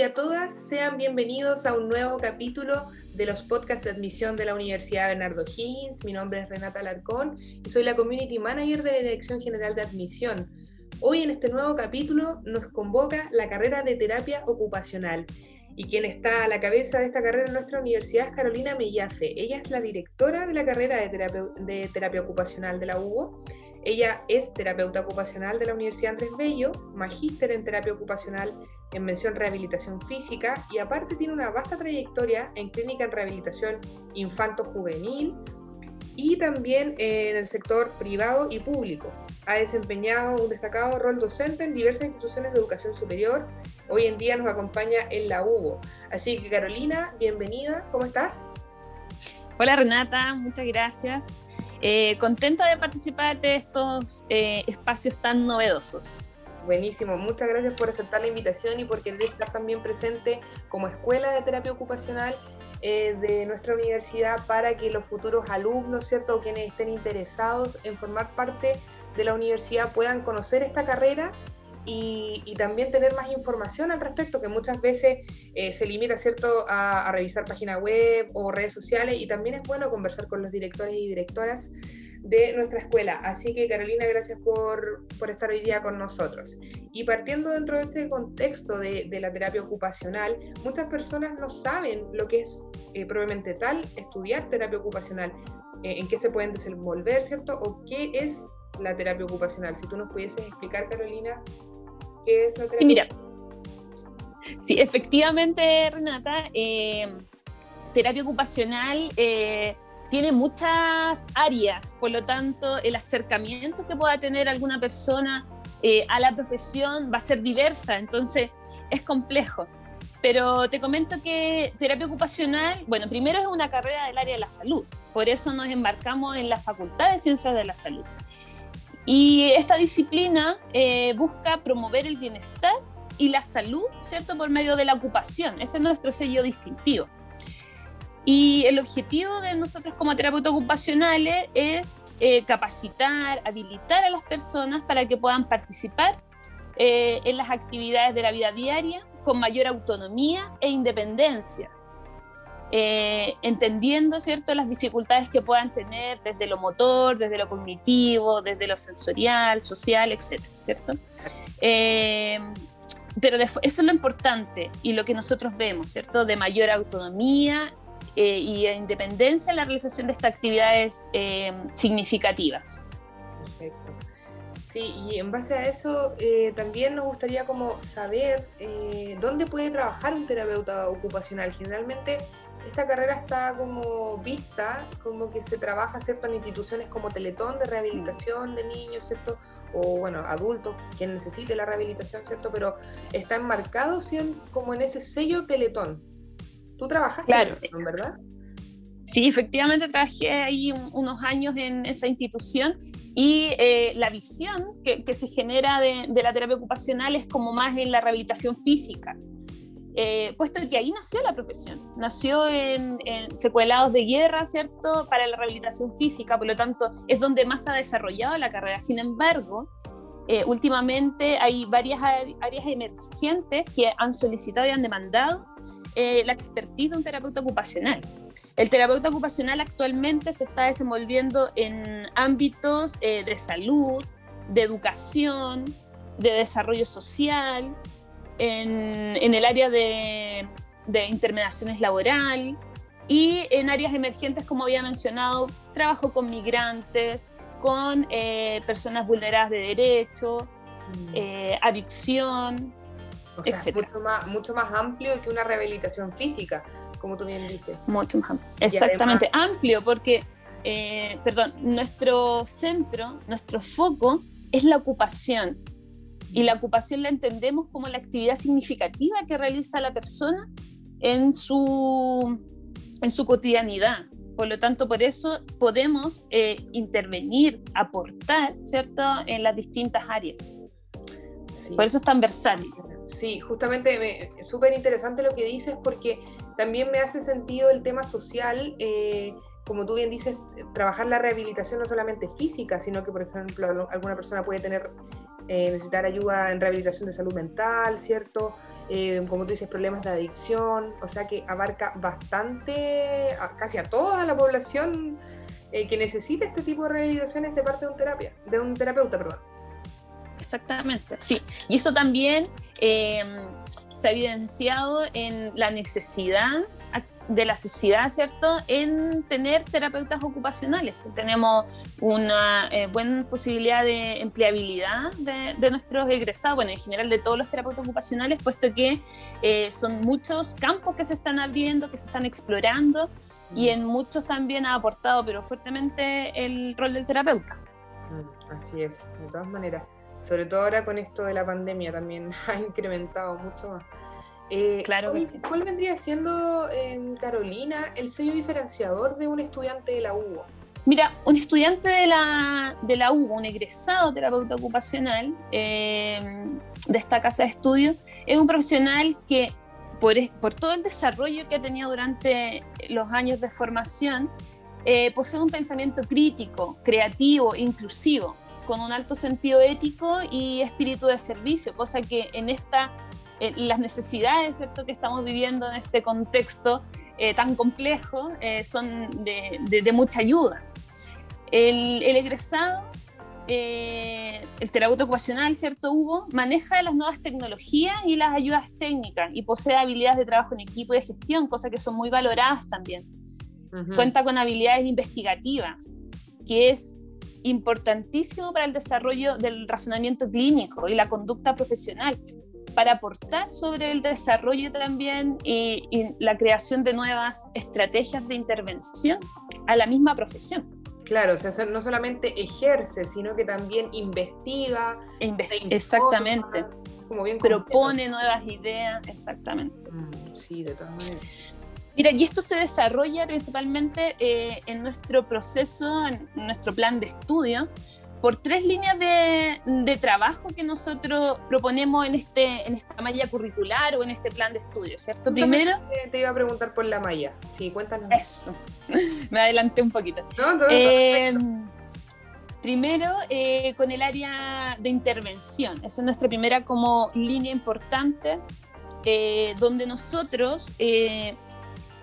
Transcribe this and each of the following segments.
y a todas, sean bienvenidos a un nuevo capítulo de los podcasts de admisión de la Universidad Bernardo Higgins. Mi nombre es Renata Alarcón y soy la Community Manager de la Dirección General de Admisión. Hoy en este nuevo capítulo nos convoca la carrera de terapia ocupacional y quien está a la cabeza de esta carrera en nuestra universidad es Carolina Mellafe. Ella es la directora de la carrera de terapia, de terapia ocupacional de la UBO ella es terapeuta ocupacional de la Universidad Andrés Bello, magíster en terapia ocupacional en mención rehabilitación física y aparte tiene una vasta trayectoria en clínica en rehabilitación infanto-juvenil y también en el sector privado y público. Ha desempeñado un destacado rol docente en diversas instituciones de educación superior. Hoy en día nos acompaña en la UBO. Así que Carolina, bienvenida, ¿cómo estás? Hola Renata, muchas gracias. Eh, contenta de participar de estos eh, espacios tan novedosos. Buenísimo, muchas gracias por aceptar la invitación y por querer estar también presente como escuela de terapia ocupacional eh, de nuestra universidad para que los futuros alumnos, ¿cierto? O quienes estén interesados en formar parte de la universidad puedan conocer esta carrera y, también tener más información al respecto, que muchas veces eh, se limita ¿cierto? A, revisar página web o redes sociales y también es bueno conversar con los directores y directoras de nuestra escuela. Así que Carolina, gracias por, por estar hoy día con nosotros. Y partiendo dentro de este contexto de, de la terapia ocupacional, muchas personas no saben lo que es eh, probablemente tal estudiar terapia ocupacional, eh, en qué se pueden desenvolver, ¿cierto? O qué es la terapia ocupacional. Si tú nos pudieses explicar, Carolina, qué es la terapia. Sí, mira. Sí, efectivamente, Renata, eh, terapia ocupacional tiene muchas áreas, por lo tanto, el acercamiento que pueda tener alguna persona eh, a la profesión va a ser diversa, entonces es complejo. Pero te comento que terapia ocupacional, bueno, primero es una carrera del área de la salud, por eso nos embarcamos en la Facultad de Ciencias de la Salud. Y esta disciplina eh, busca promover el bienestar y la salud, ¿cierto? Por medio de la ocupación. Ese es nuestro sello distintivo. Y el objetivo de nosotros como terapeutas ocupacionales es eh, capacitar, habilitar a las personas para que puedan participar eh, en las actividades de la vida diaria con mayor autonomía e independencia, eh, entendiendo ¿cierto? las dificultades que puedan tener desde lo motor, desde lo cognitivo, desde lo sensorial, social, etc. ¿cierto? Pero eso es lo importante y lo que nosotros vemos, ¿cierto? De mayor autonomía eh, y independencia en la realización de estas actividades significativas. Perfecto. Sí, y en base a eso también nos gustaría como saber dónde puede trabajar un terapeuta ocupacional. Generalmente esta carrera está como vista, como que se trabaja ¿cierto? en instituciones como Teletón de rehabilitación de niños, ¿cierto? O bueno, adultos, quien necesite la rehabilitación, ¿cierto? Pero está enmarcado como en ese sello Teletón. Tú trabajas claro. en ¿verdad? Sí, efectivamente trabajé ahí unos años en esa institución y eh, la visión que, se genera de, de, la terapia ocupacional es como más en la rehabilitación física. Eh, puesto que ahí nació la profesión, nació en, secuelados de guerra, ¿cierto?, para la rehabilitación física, por lo tanto es donde más ha desarrollado la carrera. Sin embargo, eh, últimamente hay varias áreas emergentes que han solicitado y han demandado eh, la expertise de un terapeuta ocupacional. El terapeuta ocupacional actualmente se está desenvolviendo en ámbitos de salud, de educación, de desarrollo social, en, el área de, intermediaciones laboral y en áreas emergentes, como había mencionado, trabajo con migrantes, con eh, personas vulneradas de derecho, mm. eh, adicción, o sea, mucho más, mucho más amplio que una rehabilitación física, como tú bien dices. Mucho más amplio. Exactamente, amplio, porque, eh, perdón, nuestro centro, nuestro foco es la ocupación. Y la ocupación la entendemos como la actividad significativa que realiza la persona en su, en su cotidianidad. Por lo tanto, por eso podemos eh, intervenir, aportar, ¿cierto?, en las distintas áreas. Por eso es tan versátil. Sí, justamente es súper interesante lo que dices porque también me hace sentido el tema social. Eh, como tú bien dices, trabajar la rehabilitación no solamente física, sino que, por ejemplo, alguna persona puede tener eh, necesitar ayuda en rehabilitación de salud mental, ¿cierto? eh, como tú dices, problemas de adicción, o sea que abarca bastante, casi a toda la población eh, que necesita este tipo de rehabilitaciones de parte de un terapia, de un terapeuta, perdón. Exactamente, sí. Y eso también eh, se ha evidenciado en la necesidad de la sociedad, ¿cierto?, en tener terapeutas ocupacionales. Tenemos una eh, buena posibilidad de empleabilidad de, nuestros egresados, bueno, en general de todos los terapeutas ocupacionales, puesto que eh, son muchos campos que se están abriendo, que se están explorando, y en muchos también ha aportado, pero fuertemente, el rol del terapeuta. Mm, así es, de todas maneras. Sobre todo ahora con esto de la pandemia también ha incrementado mucho más. Eh, claro ¿Cuál vendría siendo, em, Carolina, el sello diferenciador de un estudiante de la UBO? Mira, un estudiante de la, de la UBO, un egresado terapeuta ocupacional em, de esta casa de estudio, es un profesional que por, por, todo el desarrollo que ha tenido durante los años de formación, eh, posee un pensamiento crítico, creativo, inclusivo, con un alto sentido ético y espíritu de servicio, cosa que en esta eh, las necesidades ¿cierto? que estamos viviendo en este contexto eh, tan complejo eh, son de, mucha ayuda. El, egresado, el terapeuta ocupacional, ¿cierto, Hugo? Maneja las nuevas tecnologías y las ayudas técnicas y posee habilidades de trabajo en equipo y de gestión, cosas que son muy valoradas también. Cuenta con habilidades investigativas, que es importantísimo para el desarrollo del razonamiento clínico y la conducta profesional para aportar sobre el desarrollo también y, la creación de nuevas estrategias de intervención a la misma profesión. Claro, o sea, no solamente ejerce, sino que también investiga. E exactamente. Como bien propone nuevas ideas, exactamente. Mm, sí, de todas maneras. Mira, y esto se desarrolla principalmente eh, en nuestro proceso, en nuestro plan de estudio, por tres líneas de, de, trabajo que nosotros proponemos en, este, en esta malla curricular o en este plan de estudio, ¿cierto? Primero... Te iba a preguntar por la malla, sí, cuéntanos. Eso, me adelanté un poquito. No, eh, primero, eh, con el área de intervención, esa es nuestra primera como línea importante, eh, donde nosotros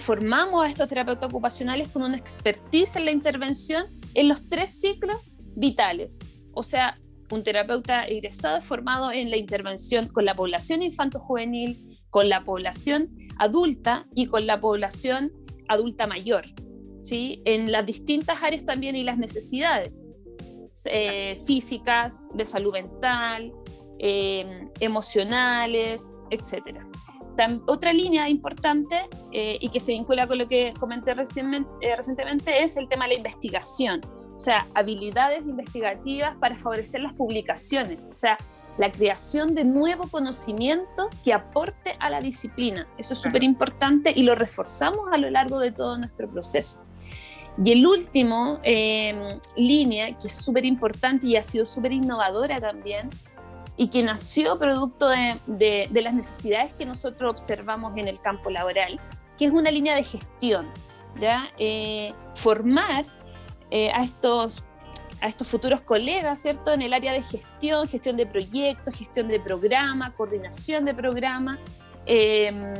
formamos a estos terapeutas ocupacionales con una expertise en la intervención en los tres ciclos vitales. O sea, un terapeuta egresado formado en la intervención con la población infanto-juvenil, con la población adulta y con la población adulta mayor, ¿sí? en las distintas áreas también y las necesidades eh, físicas, de salud mental, eh, emocionales, etc. otra línea importante eh, y que se vincula con lo que comenté recientemente es el tema de la investigación o sea, habilidades investigativas para favorecer las publicaciones, o sea, la creación de nuevo conocimiento que aporte a la disciplina. Eso es súper importante y lo reforzamos a lo largo de todo nuestro proceso. Y el último eh, línea, que es súper importante y ha sido súper innovadora también, y que nació producto de, las necesidades que nosotros observamos en el campo laboral, que es una línea de gestión, ¿ya? Eh, formar eh, a, estos, a estos futuros colegas, ¿cierto? En el área de gestión, gestión de proyectos, gestión de programa, coordinación de programa em,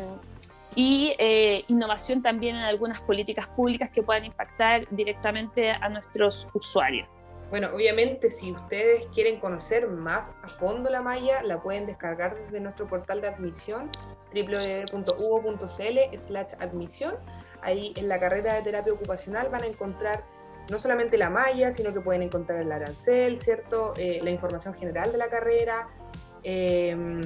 y eh, innovación también en algunas políticas públicas que puedan impactar directamente a nuestros usuarios. Bueno, obviamente si ustedes quieren conocer más a fondo la malla, la pueden descargar desde nuestro portal de admisión www.uvo.cl slash admisión. Ahí en la carrera de terapia ocupacional van a encontrar no solamente la malla, sino que pueden encontrar el arancel, ¿cierto? Eh, la información general de la carrera, em,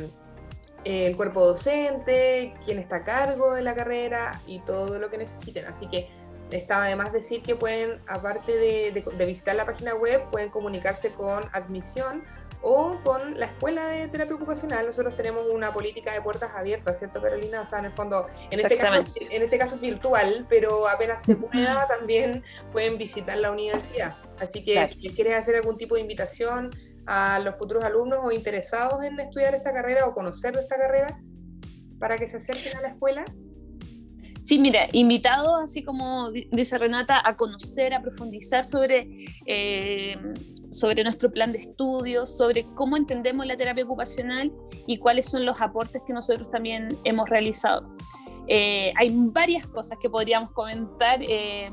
el cuerpo docente, quién está a cargo de la carrera y todo lo que necesiten. Así que estaba además decir que pueden, aparte de visitar la página web, pueden comunicarse con admisión o con la escuela de terapia ocupacional. Nosotros tenemos una política de puertas abiertas, ¿cierto, Carolina? O sea, en el fondo, en este caso, en este caso es virtual, pero apenas se pueda, también pueden visitar la universidad. Así que si quieres hacer algún tipo de invitación a los futuros alumnos o interesados en estudiar esta carrera o conocer esta carrera, para que se acerquen a la escuela. Sí, mira, invitado, así como dice Renata, a conocer, a profundizar sobre, eh, sobre nuestro plan de estudios, sobre cómo entendemos la terapia ocupacional y cuáles son los aportes que nosotros también hemos realizado. Eh, hay varias cosas que podríamos comentar, eh,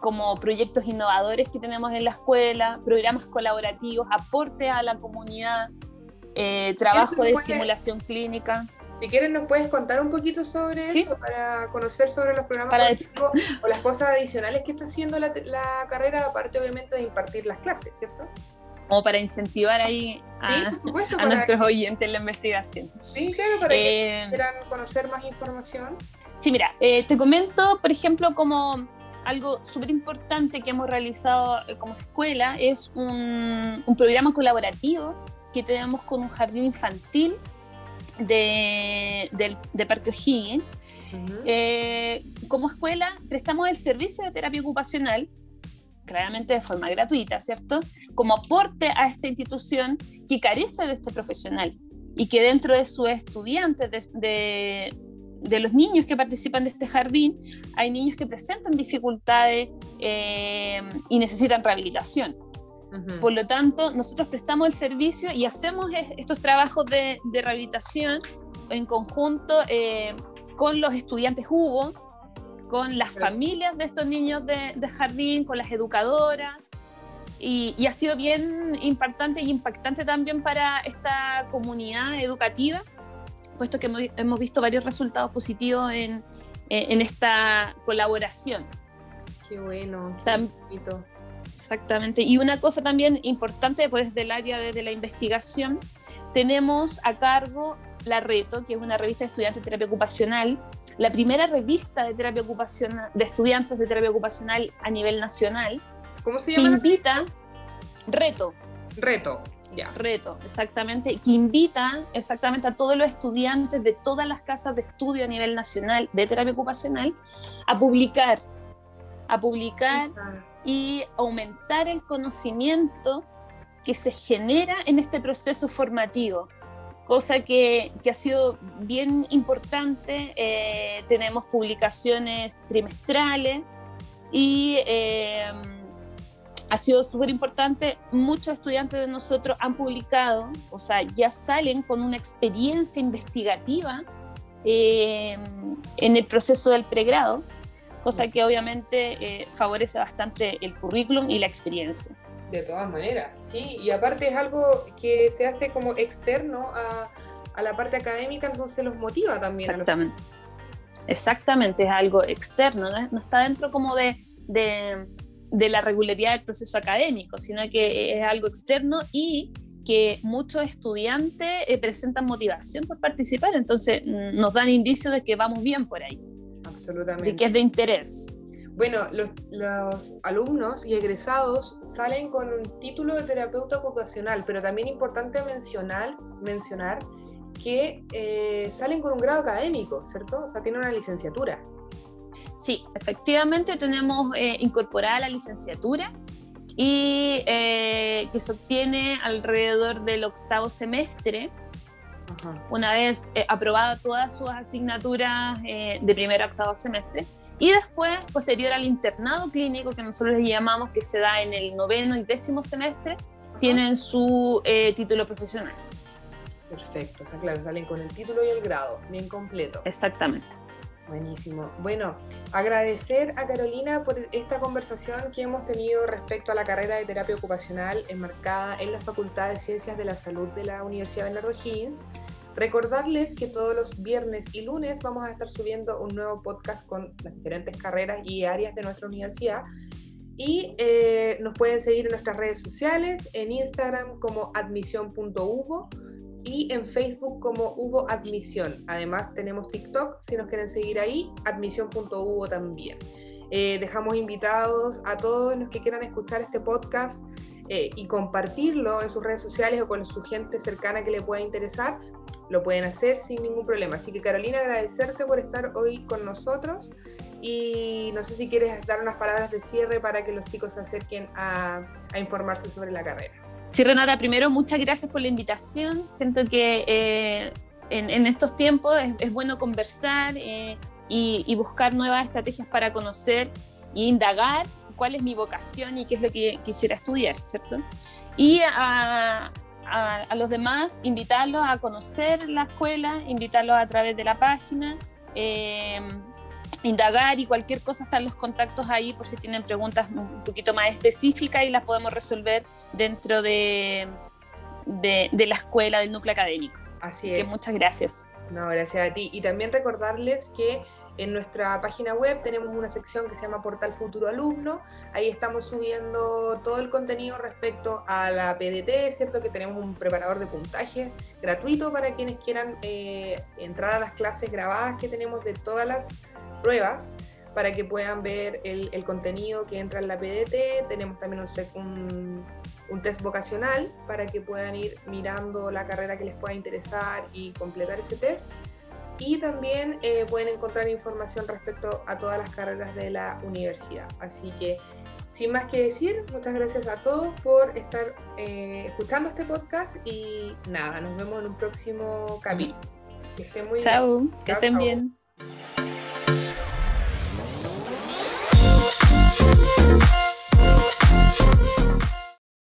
como proyectos innovadores que tenemos en la escuela, programas colaborativos, aporte a la comunidad, trabajo de simulación clínica. Si quieres, nos puedes contar un poquito sobre eso para conocer sobre los programas o las cosas adicionales que está haciendo la, carrera, aparte obviamente de impartir las clases, ¿cierto? Como para incentivar ahí a, nuestros oyentes en la investigación. Sí, claro, para que eh, quieran conocer más información. Sí, mira, eh, te comento, por ejemplo, como algo súper importante que hemos realizado eh, como escuela es un, un programa colaborativo que tenemos con un jardín infantil de, de, Parque O'Higgins. Eh, como escuela prestamos el servicio de terapia ocupacional, claramente de forma gratuita, ¿cierto? Como aporte a esta institución que carece de este profesional y que dentro de sus estudiantes, de, de, los niños que participan de este jardín, hay niños que presentan dificultades eh, y necesitan rehabilitación. Por lo tanto, nosotros prestamos el servicio y hacemos estos trabajos de, rehabilitación en conjunto eh, con los estudiantes Hugo, con las familias de estos niños de, jardín, con las educadoras. Y, ha sido bien impactante y impactante también para esta comunidad educativa, puesto que hemos, visto varios resultados positivos en, esta colaboración. Qué bueno. Exactamente. Y una cosa también importante, pues del área de, la investigación, tenemos a cargo la Reto, que es una revista de estudiantes de terapia ocupacional, la primera revista de terapia ocupacional, de estudiantes de terapia ocupacional a nivel nacional. ¿Cómo se llama? Que invita, Reto. Reto, ya. Reto, exactamente, que invita exactamente a todos los estudiantes de todas las casas de estudio a nivel nacional de terapia ocupacional a publicar, a publicar y aumentar el conocimiento que se genera en este proceso formativo, cosa que, ha sido bien importante. Eh, tenemos publicaciones trimestrales y eh, ha sido súper importante. Muchos estudiantes de nosotros han publicado, o sea, ya salen con una experiencia investigativa eh, en el proceso del pregrado cosa que obviamente eh, favorece bastante el currículum y la experiencia. De todas maneras, sí, y aparte es algo que se hace como externo a, a la parte académica, entonces los motiva también. Exactamente. Exactamente, es algo externo, no, está dentro como de, de, de, la regularidad del proceso académico, sino que es algo externo y que muchos estudiantes eh, presentan motivación por participar, entonces mm, nos dan indicios de que vamos bien por ahí. Absolutamente. De que es de interés. Bueno, los, alumnos y egresados salen con un título de terapeuta ocupacional, pero también importante mencionar, mencionar que eh, salen con un grado académico, ¿cierto? O sea, tienen una licenciatura. Sí, efectivamente tenemos eh, incorporada la licenciatura y eh, que se obtiene alrededor del octavo semestre una vez eh, aprobada todas sus asignaturas eh, de primer a octavo semestre. Y después, posterior al internado clínico que nosotros le llamamos, que se da en el noveno y décimo semestre, tienen su eh, título profesional. Perfecto, o sea, claro, salen con el título y el grado, bien completo. Exactamente. Buenísimo. Bueno, agradecer a Carolina por esta conversación que hemos tenido respecto a la carrera de terapia ocupacional enmarcada en la Facultad de Ciencias de la Salud de la Universidad de Bernardo Higgins. Recordarles que todos los viernes y lunes vamos a estar subiendo un nuevo podcast con las diferentes carreras y áreas de nuestra universidad. Y eh, nos pueden seguir en nuestras redes sociales, en Instagram como admisión.hugo y en Facebook como Hugo Admisión. Además tenemos TikTok, si nos quieren seguir ahí, admisión.hugo también. Eh, dejamos invitados a todos los que quieran escuchar este podcast eh, y compartirlo en sus redes sociales o con su gente cercana que le pueda interesar, lo pueden hacer sin ningún problema. Así que Carolina, agradecerte por estar hoy con nosotros y no sé si quieres dar unas palabras de cierre para que los chicos se acerquen a informarse sobre la carrera. Sí, Renata, primero muchas gracias por la invitación. Siento que eh, en, estos tiempos es, bueno conversar, eh, y, buscar nuevas estrategias para conocer e indagar cuál es mi vocación y qué es lo que quisiera estudiar, ¿cierto? Y a, los demás, invitarlos a conocer la escuela, invitarlos a través de la página, eh, indagar y cualquier cosa están los contactos ahí por si tienen preguntas un poquito más específicas y las podemos resolver dentro de, de, la escuela, del núcleo académico. Así es. muchas gracias. No, gracias a ti. Y también recordarles que en nuestra página web tenemos una sección que se llama Portal Futuro Alumno. Ahí estamos subiendo todo el contenido respecto a la PDT, ¿cierto? Que tenemos un preparador de puntaje gratuito para quienes quieran eh, entrar a las clases grabadas que tenemos de todas las pruebas para que puedan ver el, contenido que entra en la PDT. Tenemos también un, un, test vocacional para que puedan ir mirando la carrera que les pueda interesar y completar ese test. Y también eh, pueden encontrar información respecto a todas las carreras de la universidad. Así que, sin más que decir, muchas gracias a todos por estar eh, escuchando este podcast y nada, nos vemos en un próximo capítulo. Que estén muy bien. que estén bien. Thank you.